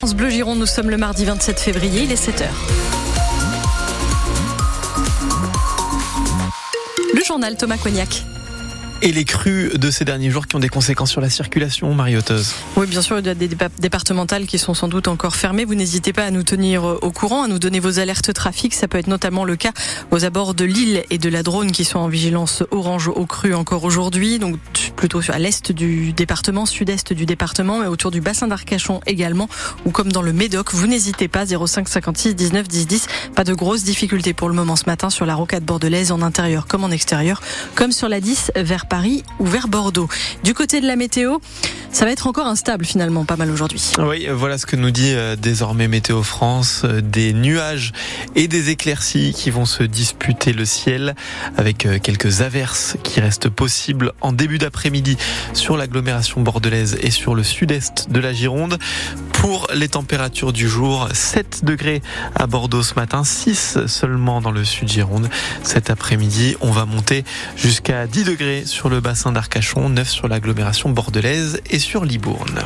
France Bleu Gironde, nous sommes le mardi 27 février, il est 7h. Le journal Thomas Cognac et les crues de ces derniers jours qui ont des conséquences sur la circulation, Marioteuse. Oui, bien sûr, il y a des départementales qui sont sans doute encore fermées. Vous n'hésitez pas à nous tenir euh, au courant, à nous donner vos alertes trafic. Ça peut être notamment le cas aux abords de Lille et de la Drône qui sont en vigilance orange au cru encore aujourd'hui. Donc plutôt à l'est du département, sud-est du département, mais autour du bassin d'Arcachon également, ou comme dans le Médoc. Vous n'hésitez pas, 05 56 19 10 10. Pas de grosses difficultés pour le moment ce matin sur la rocade bordelaise en intérieur comme en extérieur, comme sur la 10 vers Paris ou vers Bordeaux. Du côté de la météo, ça va être encore instable finalement, pas mal aujourd'hui. Oui, voilà ce que nous dit euh, désormais Météo France. Euh, des nuages et des éclaircies qui vont se disputer le ciel avec euh, quelques averses qui restent possibles en début d'après-midi sur l'agglomération bordelaise et sur le sud-est de la Gironde. Pour les températures du jour, 7 degrés à Bordeaux ce matin, 6 seulement dans le sud Gironde. Cet après-midi, on va monter jusqu'à 10 degrés le bassin d'Arcachon, 9 sur l'agglomération bordelaise et sur Libourne.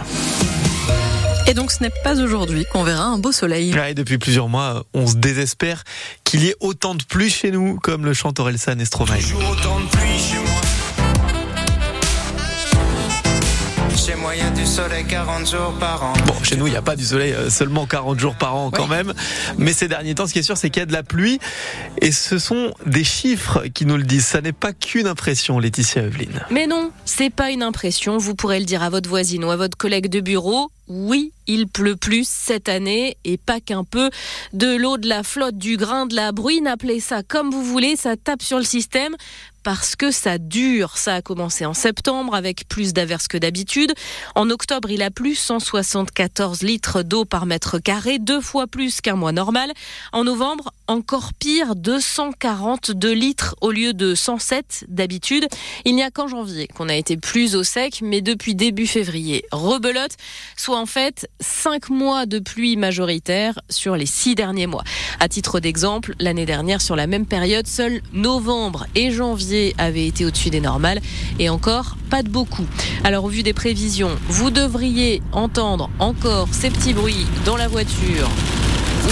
Et donc ce n'est pas aujourd'hui qu'on verra un beau soleil. et depuis plusieurs mois, on se désespère qu'il y ait autant de pluie chez nous, comme le chante Orelsan Estromae. Y a du soleil 40 jours par an. Bon, chez nous, il n'y a pas du soleil euh, seulement 40 jours par an quand même. Mais ces derniers temps, ce qui est sûr, c'est qu'il y a de la pluie. Et ce sont des chiffres qui nous le disent. Ça n'est pas qu'une impression, Laetitia Evelyne. Mais non, c'est pas une impression. Vous pourrez le dire à votre voisine ou à votre collègue de bureau. Oui, il pleut plus cette année et pas qu'un peu. De l'eau, de la flotte, du grain, de la bruine, appelez ça comme vous voulez, ça tape sur le système parce que ça dure. Ça a commencé en septembre avec plus d'averses que d'habitude. En octobre, il a plu 174 litres d'eau par mètre carré, deux fois plus qu'un mois normal. En novembre, encore pire, 242 litres au lieu de 107 d'habitude. Il n'y a qu'en janvier qu'on a été plus au sec, mais depuis début février, rebelote, soit en fait 5 mois de pluie majoritaire sur les 6 derniers mois. À titre d'exemple, l'année dernière, sur la même période, seuls novembre et janvier avait été au-dessus des normales et encore pas de beaucoup. Alors au vu des prévisions, vous devriez entendre encore ces petits bruits dans la voiture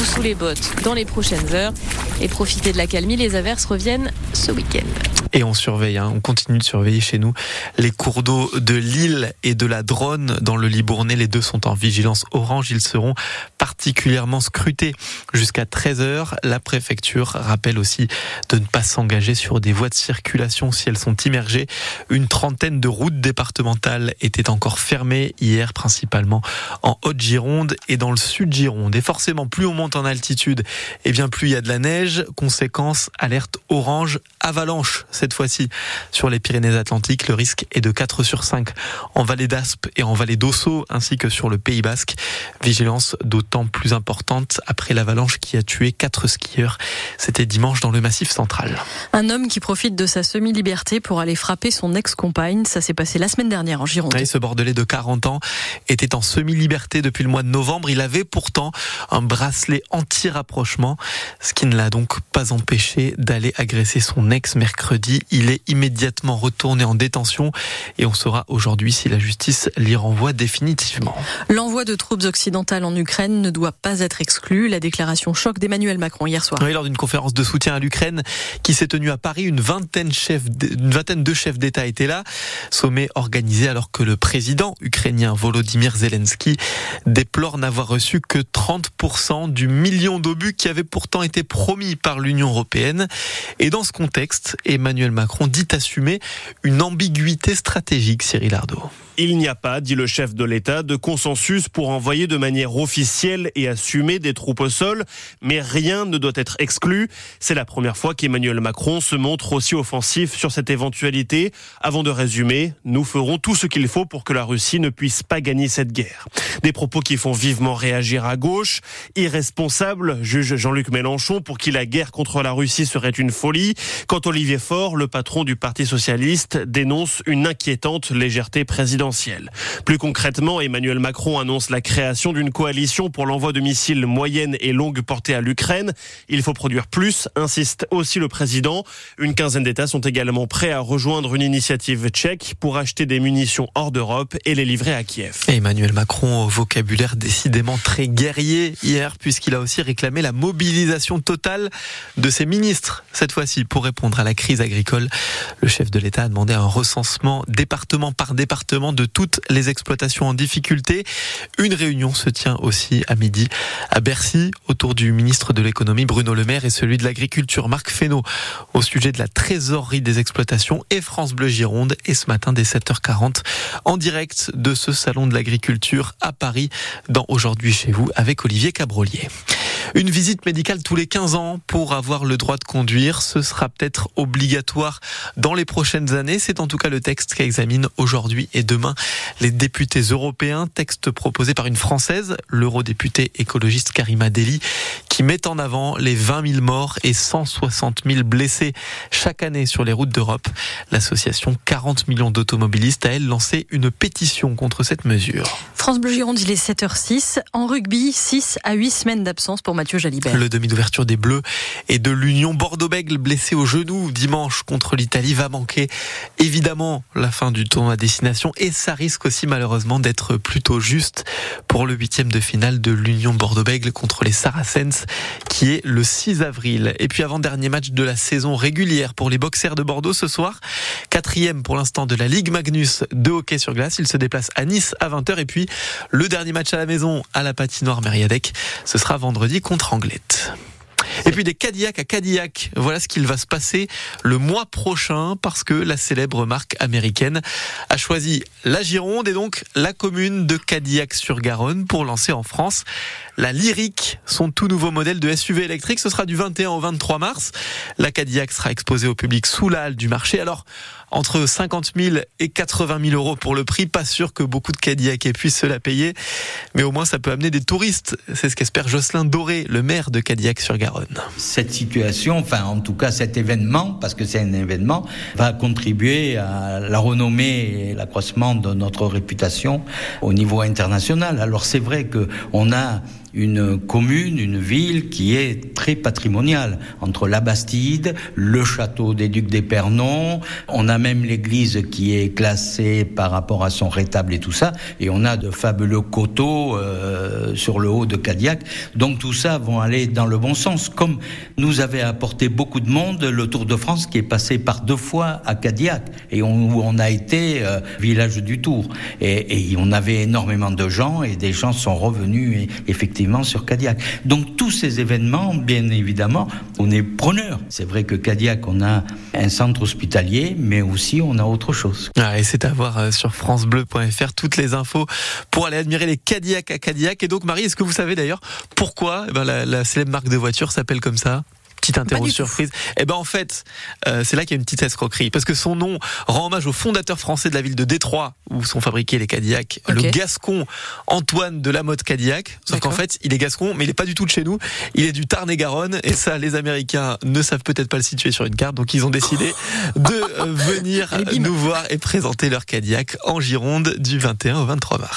sous les bottes dans les prochaines heures et profiter de la calmie, les averses reviennent ce week-end. Et on surveille, hein, on continue de surveiller chez nous les cours d'eau de l'île et de la Drône dans le Libournais. Les deux sont en vigilance orange. Ils seront particulièrement scrutés jusqu'à 13 heures. La préfecture rappelle aussi de ne pas s'engager sur des voies de circulation si elles sont immergées. Une trentaine de routes départementales étaient encore fermées hier, principalement en Haute-Gironde et dans le Sud-Gironde. Et forcément, plus on monte en altitude, et bien plus il y a de la neige. Conséquence, alerte orange, avalanche cette fois-ci sur les Pyrénées-Atlantiques. Le risque est de 4 sur 5 en vallée d'Aspe et en vallée d'Ossau, ainsi que sur le Pays Basque. Vigilance d'autant plus importante après l'avalanche qui a tué 4 skieurs. C'était dimanche dans le Massif central. Un homme qui profite de sa semi-liberté pour aller frapper son ex-compagne. Ça s'est passé la semaine dernière en Gironde. ce Bordelais de 40 ans était en semi-liberté depuis le mois de novembre. Il avait pourtant un bracelet anti-rapprochement, ce qui ne l'a donc pas empêché d'aller agresser son ex mercredi il est immédiatement retourné en détention et on saura aujourd'hui si la justice l'y renvoie définitivement. L'envoi de troupes occidentales en Ukraine ne doit pas être exclu. La déclaration choc d'Emmanuel Macron hier soir. Oui, lors d'une conférence de soutien à l'Ukraine qui s'est tenue à Paris, une vingtaine, une vingtaine de chefs d'État étaient là. Sommet organisé alors que le président ukrainien Volodymyr Zelensky déplore n'avoir reçu que 30% du million d'obus qui avait pourtant été promis par l'Union européenne. Et dans ce contexte, Emmanuel Macron dit assumer une ambiguïté stratégique, Cyril Ardo. Il n'y a pas, dit le chef de l'État, de consensus pour envoyer de manière officielle et assumée des troupes au sol, mais rien ne doit être exclu. C'est la première fois qu'Emmanuel Macron se montre aussi offensif sur cette éventualité. Avant de résumer, nous ferons tout ce qu'il faut pour que la Russie ne puisse pas gagner cette guerre. Des propos qui font vivement réagir à gauche. Irresponsable, juge Jean-Luc Mélenchon, pour qui la guerre contre la Russie serait une folie. Quand Olivier Faure, le patron du Parti socialiste, dénonce une inquiétante légèreté présidentielle Plus concrètement, Emmanuel Macron annonce la création d'une coalition pour l'envoi de missiles moyenne et longue portée à l'Ukraine. Il faut produire plus, insiste aussi le président. Une quinzaine d'États sont également prêts à rejoindre une initiative tchèque pour acheter des munitions hors d'Europe et les livrer à Kiev. Emmanuel Macron au vocabulaire décidément très guerrier hier puisqu'il a aussi réclamé la mobilisation totale de ses ministres cette fois-ci pour répondre à la crise agricole. Le chef de l'État a demandé un recensement département par département de toutes les exploitations en difficulté. Une réunion se tient aussi à midi à Bercy autour du ministre de l'économie Bruno Le Maire et celui de l'agriculture Marc Fesneau au sujet de la trésorerie des exploitations et France Bleu Gironde et ce matin dès 7h40 en direct de ce salon de l'agriculture à Paris dans Aujourd'hui chez vous avec Olivier Cabrolier. Une visite médicale tous les 15 ans pour avoir le droit de conduire, ce sera peut-être obligatoire dans les prochaines années. C'est en tout cas le texte qu'examinent aujourd'hui et demain les députés européens. Texte proposé par une Française, l'eurodéputée écologiste Karima Deli, qui met en avant les 20 000 morts et 160 000 blessés chaque année sur les routes d'Europe. L'association 40 millions d'automobilistes a elle lancé une pétition contre cette mesure. France Bleu Gironde, il est 7h06. En rugby, 6 à 8 semaines d'absence pour Le demi d'ouverture des Bleus et de l'Union Bordeaux-Bègles blessé au genou dimanche contre l'Italie va manquer évidemment la fin du tournoi à destination et ça risque aussi malheureusement d'être plutôt juste pour le huitième de finale de l'Union Bordeaux-Bègles contre les Saracens qui est le 6 avril. Et puis avant-dernier match de la saison régulière pour les boxers de Bordeaux ce soir. Quatrième pour l'instant de la Ligue Magnus de hockey sur glace. Il se déplace à Nice à 20h et puis le dernier match à la maison à la patinoire Mériadec. Ce sera vendredi contre Anglette. Et puis des Cadillacs à Cadillac. Voilà ce qu'il va se passer le mois prochain parce que la célèbre marque américaine a choisi la Gironde et donc la commune de Cadillac-sur-Garonne pour lancer en France la Lyrique, son tout nouveau modèle de SUV électrique. Ce sera du 21 au 23 mars. La Cadillac sera exposée au public sous la halle du marché. Alors, entre 50 000 et 80 000 euros pour le prix. Pas sûr que beaucoup de Cadillac puissent se la payer, mais au moins ça peut amener des touristes. C'est ce qu'espère Jocelyn Doré, le maire de Cadillac-sur-Garonne. Cette situation, enfin en tout cas cet événement, parce que c'est un événement, va contribuer à la renommée et l'accroissement de notre réputation au niveau international. Alors c'est vrai que on a une commune, une ville qui est très patrimoniale, entre la Bastide, le château des Ducs d'Épernon, on a même l'église qui est classée par rapport à son rétable et tout ça, et on a de fabuleux coteaux euh, sur le haut de Cadillac. Donc tout ça vont aller dans le bon sens, comme nous avait apporté beaucoup de monde le Tour de France qui est passé par deux fois à Cadillac, et où on a été euh, village du Tour. Et, et on avait énormément de gens, et des gens sont revenus effectivement sur Cadillac. Donc tous ces événements, bien évidemment, on est preneur. C'est vrai que Cadillac, on a un centre hospitalier, mais aussi on a autre chose. Ah, et c'est à voir euh, sur francebleu.fr toutes les infos pour aller admirer les Cadillac à Cadillac. Et donc Marie, est-ce que vous savez d'ailleurs pourquoi eh ben, la, la célèbre marque de voiture s'appelle comme ça? Petite interro surprise. Eh ben en fait, euh, c'est là qu'il y a une petite escroquerie parce que son nom rend hommage au fondateur français de la ville de Détroit où sont fabriqués les Cadillacs, le Gascon Antoine de la mode Cadillac. Sauf qu'en fait, il est gascon, mais il est pas du tout de chez nous. Il est du Tarn-et-Garonne et ça, les Américains ne savent peut-être pas le situer sur une carte, donc ils ont décidé de euh, venir nous voir et présenter leur Cadillac en Gironde du 21 au 23 mars.